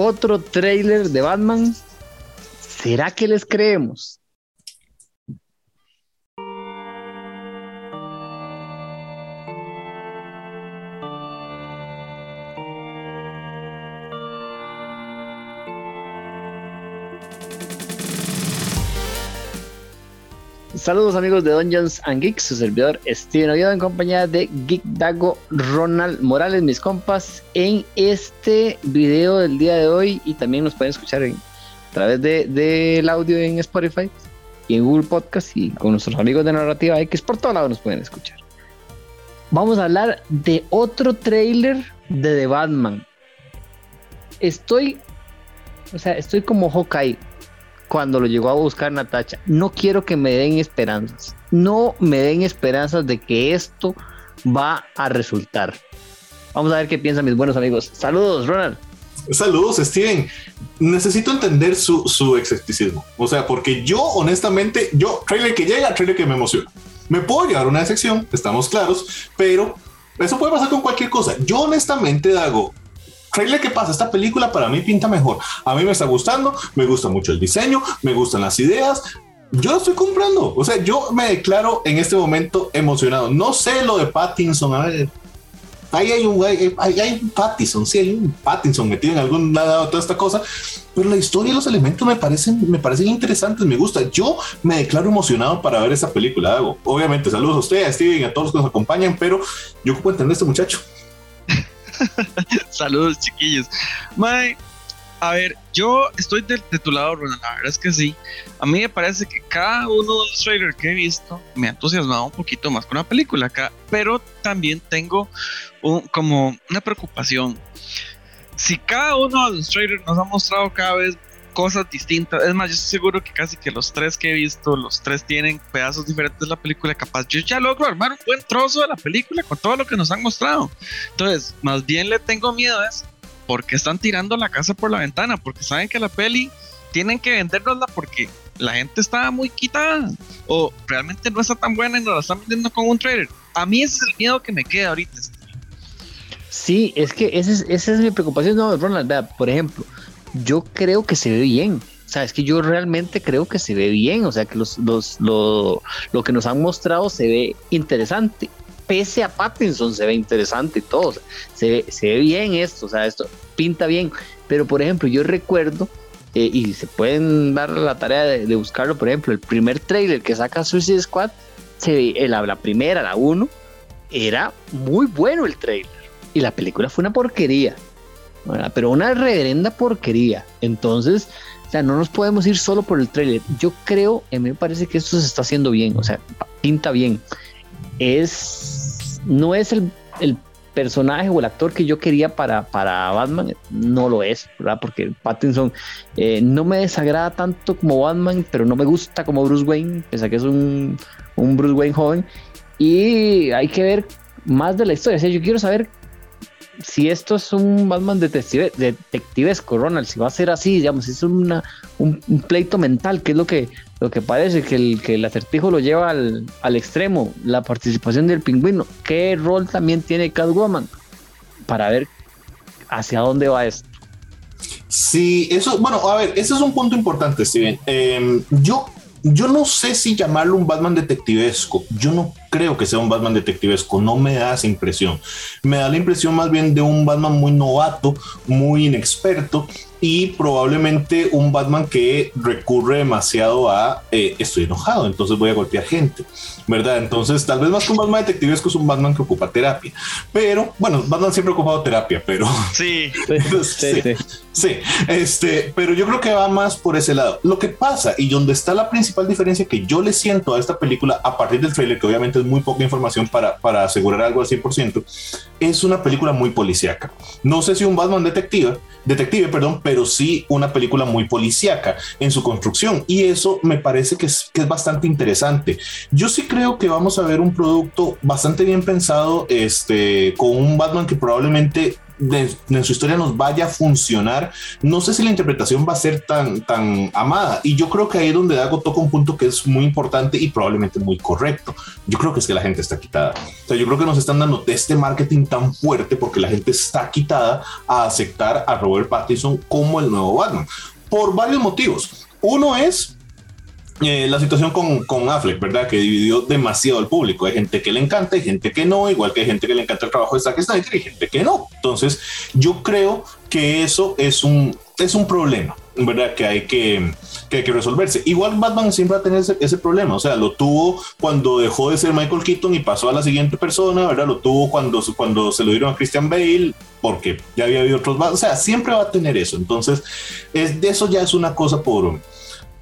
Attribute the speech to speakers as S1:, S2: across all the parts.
S1: otro trailer de Batman. ¿Será que les creemos? Saludos amigos de Dungeons and Geeks, su servidor Steven Oviedo en compañía de Geek Dago Ronald Morales, mis compas, en este video del día de hoy y también nos pueden escuchar a través del de, audio en Spotify y en Google Podcast y con nuestros amigos de Narrativa X por todos lados nos pueden escuchar. Vamos a hablar de otro trailer de The Batman. Estoy, o sea, estoy como Hawkeye cuando lo llegó a buscar Natacha. No quiero que me den esperanzas. No me den esperanzas de que esto va a resultar. Vamos a ver qué piensan mis buenos amigos. Saludos, Ronald.
S2: Saludos, Steven. Necesito entender su, su escepticismo. O sea, porque yo, honestamente, yo, trailer que llega, trailer que me emociona. Me puedo llevar una decepción, estamos claros, pero eso puede pasar con cualquier cosa. Yo, honestamente, hago trailer que pasa, esta película para mí pinta mejor. A mí me está gustando, me gusta mucho el diseño, me gustan las ideas. Yo estoy comprando. O sea, yo me declaro en este momento emocionado. No sé lo de Pattinson. A ver, ahí hay un, hay, hay un Pattinson, sí, hay un Pattinson metido en algún lado, toda esta cosa. Pero la historia y los elementos me parecen, me parecen interesantes, me gusta. Yo me declaro emocionado para ver esa película. Obviamente, saludos a ustedes, a Steven, a todos los que nos acompañan, pero yo puedo entender a este muchacho.
S3: Saludos, chiquillos. a ver, yo estoy de, tu lado, Ronald. La verdad es que sí. A mí me parece que cada uno de los trailers que he visto me ha entusiasmado un poquito más con la película acá, pero también tengo como una preocupación. Si cada uno de los trailers nos ha mostrado cada vez cosas distintas. Es más, yo estoy seguro que casi que los tres que he visto, los tres tienen pedazos diferentes de la película. Capaz yo ya logro armar un buen trozo de la película con todo lo que nos han mostrado. Entonces, más bien le tengo miedo es porque están tirando la casa por la ventana, porque saben que la peli tienen que vendernosla porque la gente está muy quitada o realmente no está tan buena y nos la están vendiendo con un trailer. A mí ese es el miedo que me queda ahorita.
S1: Sí, es que esa es, esa es mi preocupación. No, Ronald, por ejemplo, yo creo que se ve bien. O sea, es que yo realmente creo que se ve bien. O sea, que los, los, lo, lo que nos han mostrado se ve interesante. Pese a Pattinson se ve interesante y todo. se, se ve bien esto. O sea, esto pinta bien. Pero, por ejemplo, yo recuerdo, eh, y se pueden dar la tarea de, buscarlo, por ejemplo, el primer trailer que saca Suicide Squad, se ve, la, la primera, la 1, era muy bueno el trailer. Y la película fue una porquería pero una reverenda porquería. Entonces, o sea, no nos podemos ir solo por el trailer. Yo creo, a mí me parece que esto se está haciendo bien, o sea, pinta bien. Es, no es el, el personaje o el actor que yo quería para, para Batman, no lo es, ¿verdad? Porque Pattinson eh, no me desagrada tanto como Batman, pero no me gusta como Bruce Wayne, pese a que es un, un Bruce Wayne joven. Y hay que ver más de la historia. O sea, yo quiero saber si esto es un Batman detective, detectivesco, Ronald, si va a ser así, digamos, es una, un, pleito mental, que es lo que, lo que parece, que el, que el acertijo lo lleva al, al extremo, la participación del pingüino, ¿qué rol también tiene Catwoman? Para ver hacia dónde va esto.
S2: Sí, eso, bueno, a ver, ese es un punto importante, Steven. Em, yo, yo no sé si llamarlo un Batman detectivesco. Yo no creo que sea un Batman detectivesco, no me da esa impresión. Me da la impresión más bien de un Batman muy novato, muy inexperto y probablemente un Batman que recurre demasiado a eh, estoy enojado, entonces voy a golpear gente, ¿verdad? Entonces, tal vez más que un Batman detectivesco es un Batman que ocupa terapia. Pero, bueno, Batman siempre ha ocupado terapia, pero.
S3: Sí,
S2: sí, sí, sí, este, pero yo creo que va más por ese lado. Lo que pasa y donde está la principal diferencia que yo le siento a esta película a partir del trailer, que obviamente es muy poca información para, para asegurar algo al 100%, es una película muy policíaca. No sé si un Batman detective, detective, perdón, pero sí una película muy policíaca en su construcción y eso me parece que es, que es bastante interesante. Yo sí creo que vamos a ver un producto bastante bien pensado, este, con un Batman que probablemente en su historia nos vaya a funcionar, no sé si la interpretación va a ser tan, tan amada. Y yo creo que ahí es donde Dago toca un punto que es muy importante y probablemente muy correcto. Yo creo que es que la gente está quitada. O sea, yo creo que nos están dando este marketing tan fuerte porque la gente está quitada a aceptar a Robert Pattinson como el nuevo Batman por varios motivos. Uno es eh, la situación con, con, Affleck, ¿verdad? Que dividió demasiado al público. Hay gente que le encanta y gente que no, igual que hay gente que le encanta el trabajo de Zack Snyder y gente que no. Entonces, yo creo que eso es un, es un problema, ¿verdad? Que hay que, que hay que resolverse. Igual Batman siempre va a tener ese, ese, problema, o sea, lo tuvo cuando dejó de ser Michael Keaton y pasó a la siguiente persona, ¿verdad? Lo tuvo cuando, cuando se lo dieron a Christian Bale, porque ya había habido otros, o sea, siempre va a tener eso. Entonces, es, de eso ya es una cosa por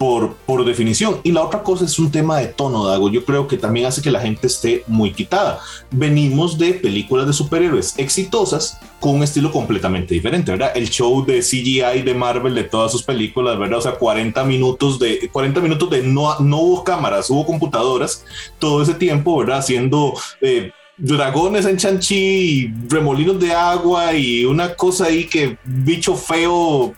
S2: por, por definición. Y la otra cosa es un tema de tono, Dago. Yo creo que también hace que la gente esté muy quitada. Venimos de películas de superhéroes exitosas con un estilo completamente diferente, ¿verdad? El show de CGI de Marvel de todas sus películas, ¿verdad? O sea, 40 minutos de 40 minutos de no, no hubo cámaras, hubo computadoras todo ese tiempo, ¿verdad? Haciendo eh, dragones en Chanchi, remolinos de agua y una cosa ahí que bicho feo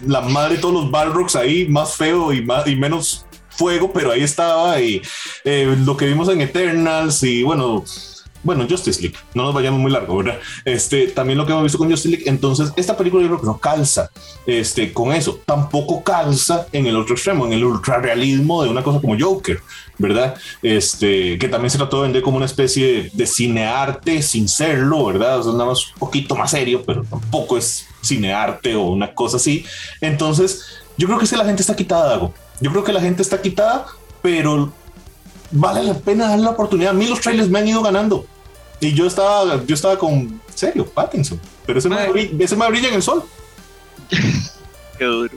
S2: la madre de todos los Balrogs ahí, más feo y, más, y menos fuego, pero ahí estaba. Y eh, lo que vimos en Eternals y bueno, bueno, Justice League, no nos vayamos muy largo, ¿verdad? Este, también lo que hemos visto con Justice League, entonces esta película yo creo que no calza este, con eso, tampoco calza en el otro extremo, en el ultrarrealismo de una cosa como Joker, ¿verdad? Este, que también se trató de vender como una especie de, cinearte sin serlo, ¿verdad? O sea, nada más un poquito más serio, pero tampoco es cinearte o una cosa así. Entonces, yo creo que si la gente está quitada de algo. Yo creo que la gente está quitada, pero vale la pena dar la oportunidad. A mí los trailers me han ido ganando. Y yo estaba, yo estaba con, serio, Pattinson. Pero ese, me, ese me brilla en el sol.
S3: Qué duro.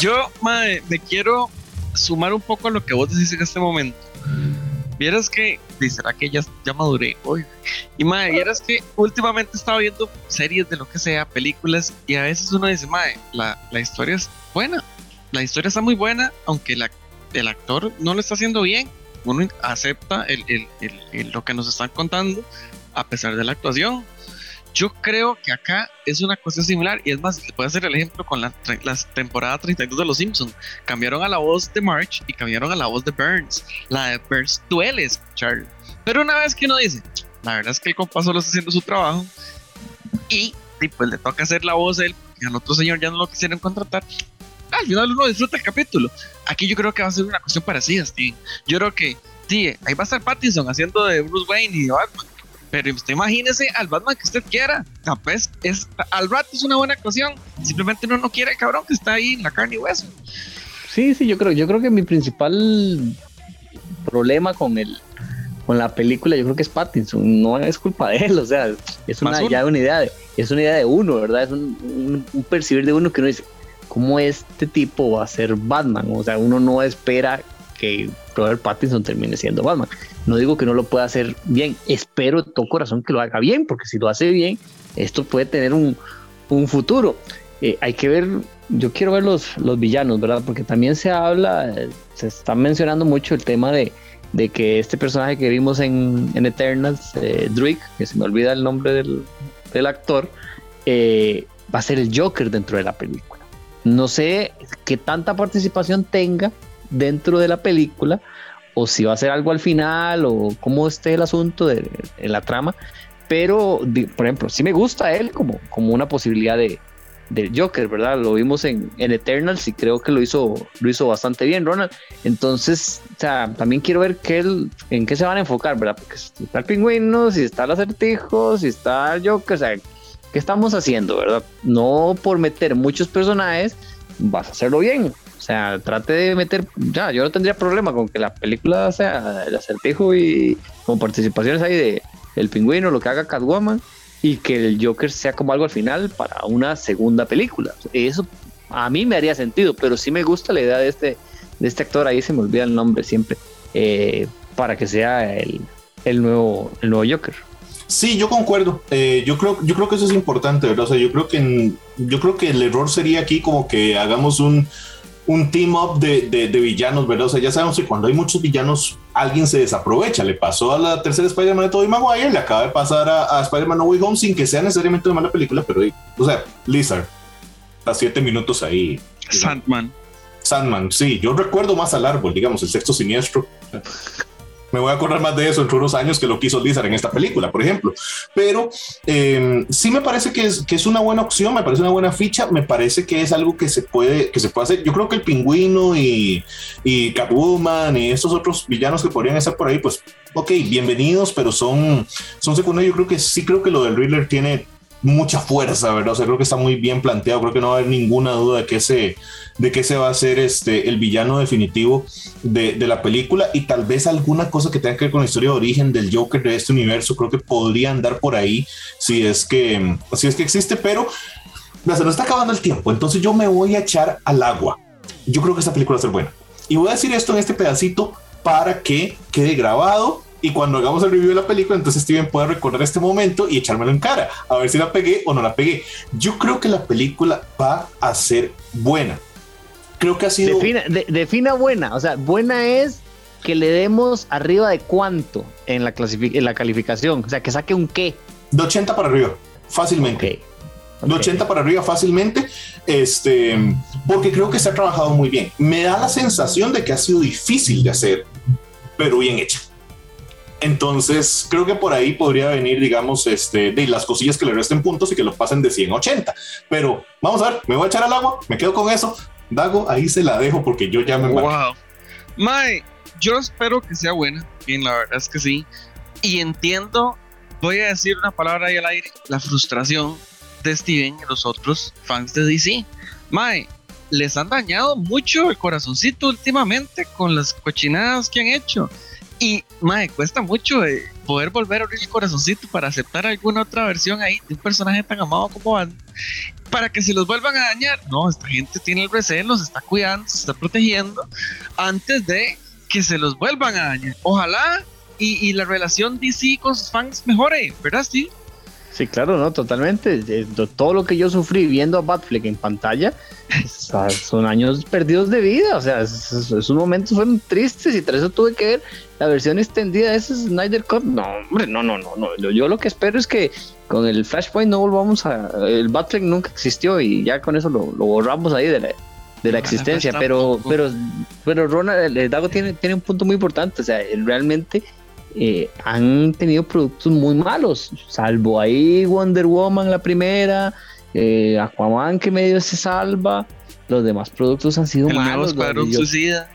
S3: Yo, madre, me quiero sumar un poco a lo que vos decís en este momento. Vieras que, será que ya, ya maduré hoy. Y madre, vieras que últimamente estaba viendo series de lo que sea, películas, y a veces uno dice, madre, la, la historia es buena. La historia está muy buena, aunque la, el actor no lo está haciendo bien. Uno acepta el, el, el, lo que nos están contando, a pesar de la actuación. Yo creo que acá es una cosa similar y es más, le puedo hacer el ejemplo con la, la, temporada 32 de Los Simpsons. Cambiaron a la voz de March y cambiaron a la voz de Burns. La de Burns duele escuchar. Pero una vez que uno dice, la verdad es que el compa solo está haciendo su trabajo y, pues le toca hacer la voz de él y al otro señor ya no lo quisieron contratar. Al final uno disfruta el capítulo. Aquí yo creo que va a ser una cuestión parecida, Steve. Yo creo que, sí, ahí va a estar Pattinson haciendo de Bruce Wayne y de Batman pero usted imagínese al Batman que usted quiera. Capaz es, al rato es una buena actuación. Simplemente uno no quiere cabrón que está ahí en la carne y hueso.
S1: Sí, sí, yo creo, yo creo que mi principal problema con el con la película, yo creo que es Pattinson, no es culpa de él, o sea, es una, ya una idea de, es una idea de uno, ¿verdad? Es un, un percibir de uno que uno dice, ¿cómo este tipo va a ser Batman? O sea, uno no espera que Robert Pattinson termine siendo Batman. No digo que no lo pueda hacer bien, espero de todo corazón que lo haga bien, porque si lo hace bien, esto puede tener un, un futuro. Eh, hay que ver, yo quiero ver los, los villanos, ¿verdad? Porque también se habla, se está mencionando mucho el tema de, de que este personaje que vimos en, Eternals, eh, Drake, que se me olvida el nombre del, del actor, eh, va a ser el Joker dentro de la película. No sé qué tanta participación tenga dentro de la película, o si va a ser algo al final, o cómo esté el asunto de, la trama. Pero, por ejemplo, sí me gusta él como, como una posibilidad de, Joker, ¿verdad? Lo vimos en, en, Eternals y creo que lo hizo, lo hizo bastante bien, Ronald. Entonces, o sea, también quiero ver qué en qué se van a enfocar, ¿verdad? Porque si está el pingüino, si está el acertijo, si está el Joker, o sea, ¿qué estamos haciendo, verdad? No por meter muchos personajes, vas a hacerlo bien. O sea, trate de meter, ya, yo no tendría problema con que la película sea el acertijo y con participaciones ahí de el pingüino, lo que haga Catwoman y que el Joker sea como algo al final para una segunda película. Eso a mí me haría sentido, pero sí me gusta la idea de este, de este actor, ahí se me olvida el nombre siempre, eh, para que sea el, el, nuevo, el nuevo Joker.
S2: Sí, yo concuerdo. Eh, yo creo, yo creo que eso es importante, ¿verdad? O sea, yo creo que yo creo que el error sería aquí como que hagamos un un team up de, de, villanos, ¿verdad? O sea, ya sabemos que cuando hay muchos villanos, alguien se desaprovecha. Le pasó a la tercera Spider-Man de Tobey Maguire, le acaba de pasar a, a Spider-Man No Way Home sin que sea necesariamente una mala película, pero, o sea, Lizard, a siete minutos ahí.
S3: Sandman.
S2: Sandman, sí, yo recuerdo más al árbol, digamos, el sexto siniestro. Me voy a acordar más de eso entre unos años que lo quiso Lizard en esta película, por ejemplo. Pero eh, sí me parece que es, que es una buena opción, me parece una buena ficha, me parece que es algo que se puede, que se puede hacer. Yo creo que el pingüino y, y Catwoman y estos otros villanos que podrían estar por ahí, pues, ok, bienvenidos, pero son, son secundarios. Yo creo que sí creo que lo del Riddler tiene mucha fuerza, ¿verdad? O sea, creo que está muy bien planteado, creo que no va a haber ninguna duda de que se de qué se va a hacer este, el villano definitivo de, de, la película y tal vez alguna cosa que tenga que ver con la historia de origen del Joker de este universo, creo que podría andar por ahí si es que, si es que existe, pero se nos está acabando el tiempo, entonces yo me voy a echar al agua. Yo creo que esta película va a ser buena. Y voy a decir esto en este pedacito para que quede grabado y cuando hagamos el review de la película, entonces Steven pueda recordar este momento y echármelo en cara, a ver si la pegué o no la pegué. Yo creo que la película va a ser buena creo que ha sido.
S1: Defina, buena. O sea, buena es que le demos arriba de cuánto en la, en la calificación. O sea, que saque un qué.
S2: De 80 para arriba, fácilmente. De 80 para arriba fácilmente, este, porque creo que se ha trabajado muy bien. Me da la sensación de que ha sido difícil de hacer, pero bien hecha. Entonces, creo que por ahí podría venir, digamos, este, de las cosillas que le resten puntos y que lo pasen de 100 a 80. Pero vamos a ver, me voy a echar al agua, me quedo con eso. Dago, ahí se la dejo porque yo ya me
S3: Wow. Mae, yo espero que sea buena. Bien, la verdad es que sí. Y entiendo, voy a decir una palabra ahí al aire, la frustración de Steven y los otros fans de DC. Mae, les han dañado mucho el corazoncito últimamente con las cochinadas que han hecho. Y, mae, cuesta mucho eh, poder volver a abrir el corazoncito para aceptar alguna otra versión ahí de un personaje tan amado como Batman para que se los vuelvan a dañar. No, esta gente tiene el recelo, se está cuidando, se está protegiendo antes de que se los vuelvan a dañar. Ojalá y, la relación DC con sus fans mejore, ¿verdad?
S1: Sí, claro, no, totalmente. Todo lo que yo sufrí viendo a Batfleck en pantalla son años perdidos de vida. O sea, esos, momentos fueron tristes y tras eso tuve que ver la versión extendida de ese Snyder Cut. No, hombre, no, no, no, no. Yo, lo que espero es que con el Flashpoint no volvamos a. El Batfleck nunca existió y ya con eso lo, borramos ahí de la, de la existencia. Pero, pero, pero Ronald, el Dago tiene, tiene un punto muy importante. O sea, realmente eh, han tenido productos muy malos, salvo ahí Wonder Woman la primera, eh, Aquaman que medio se salva, los demás productos han sido malos. El nuevo
S3: Escuadrón Suicida.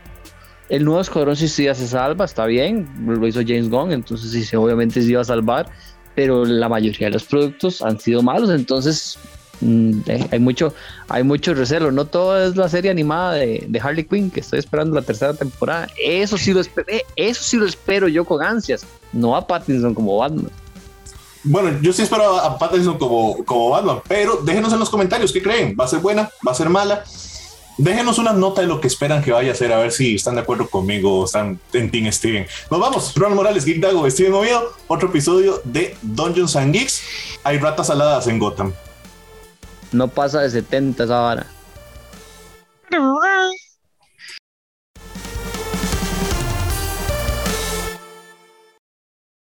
S1: El nuevo Escuadrón Suicida se salva, está bien, lo hizo James Gunn, entonces sí, obviamente se iba a salvar, pero la mayoría de los productos han sido malos, entonces hay mucho hay mucho recelo. No todo es la serie animada de, Harley Quinn que estoy esperando la tercera temporada. Eso sí lo espero, eh, eso sí lo espero yo con ansias no a Pattinson como Batman.
S2: Bueno yo sí espero a Pattinson como, Batman pero déjenos en los comentarios qué creen. Va a ser buena va a ser mala Déjenos una nota de lo que esperan que vaya a ser, a ver si están de acuerdo conmigo o están en Team Steven. Nos vamos. Ronald Morales, Geek Dago, Steven Oviedo, otro episodio de Dungeons and Geeks. Hay ratas aladas en Gotham
S1: no pasa de 70 esa vara.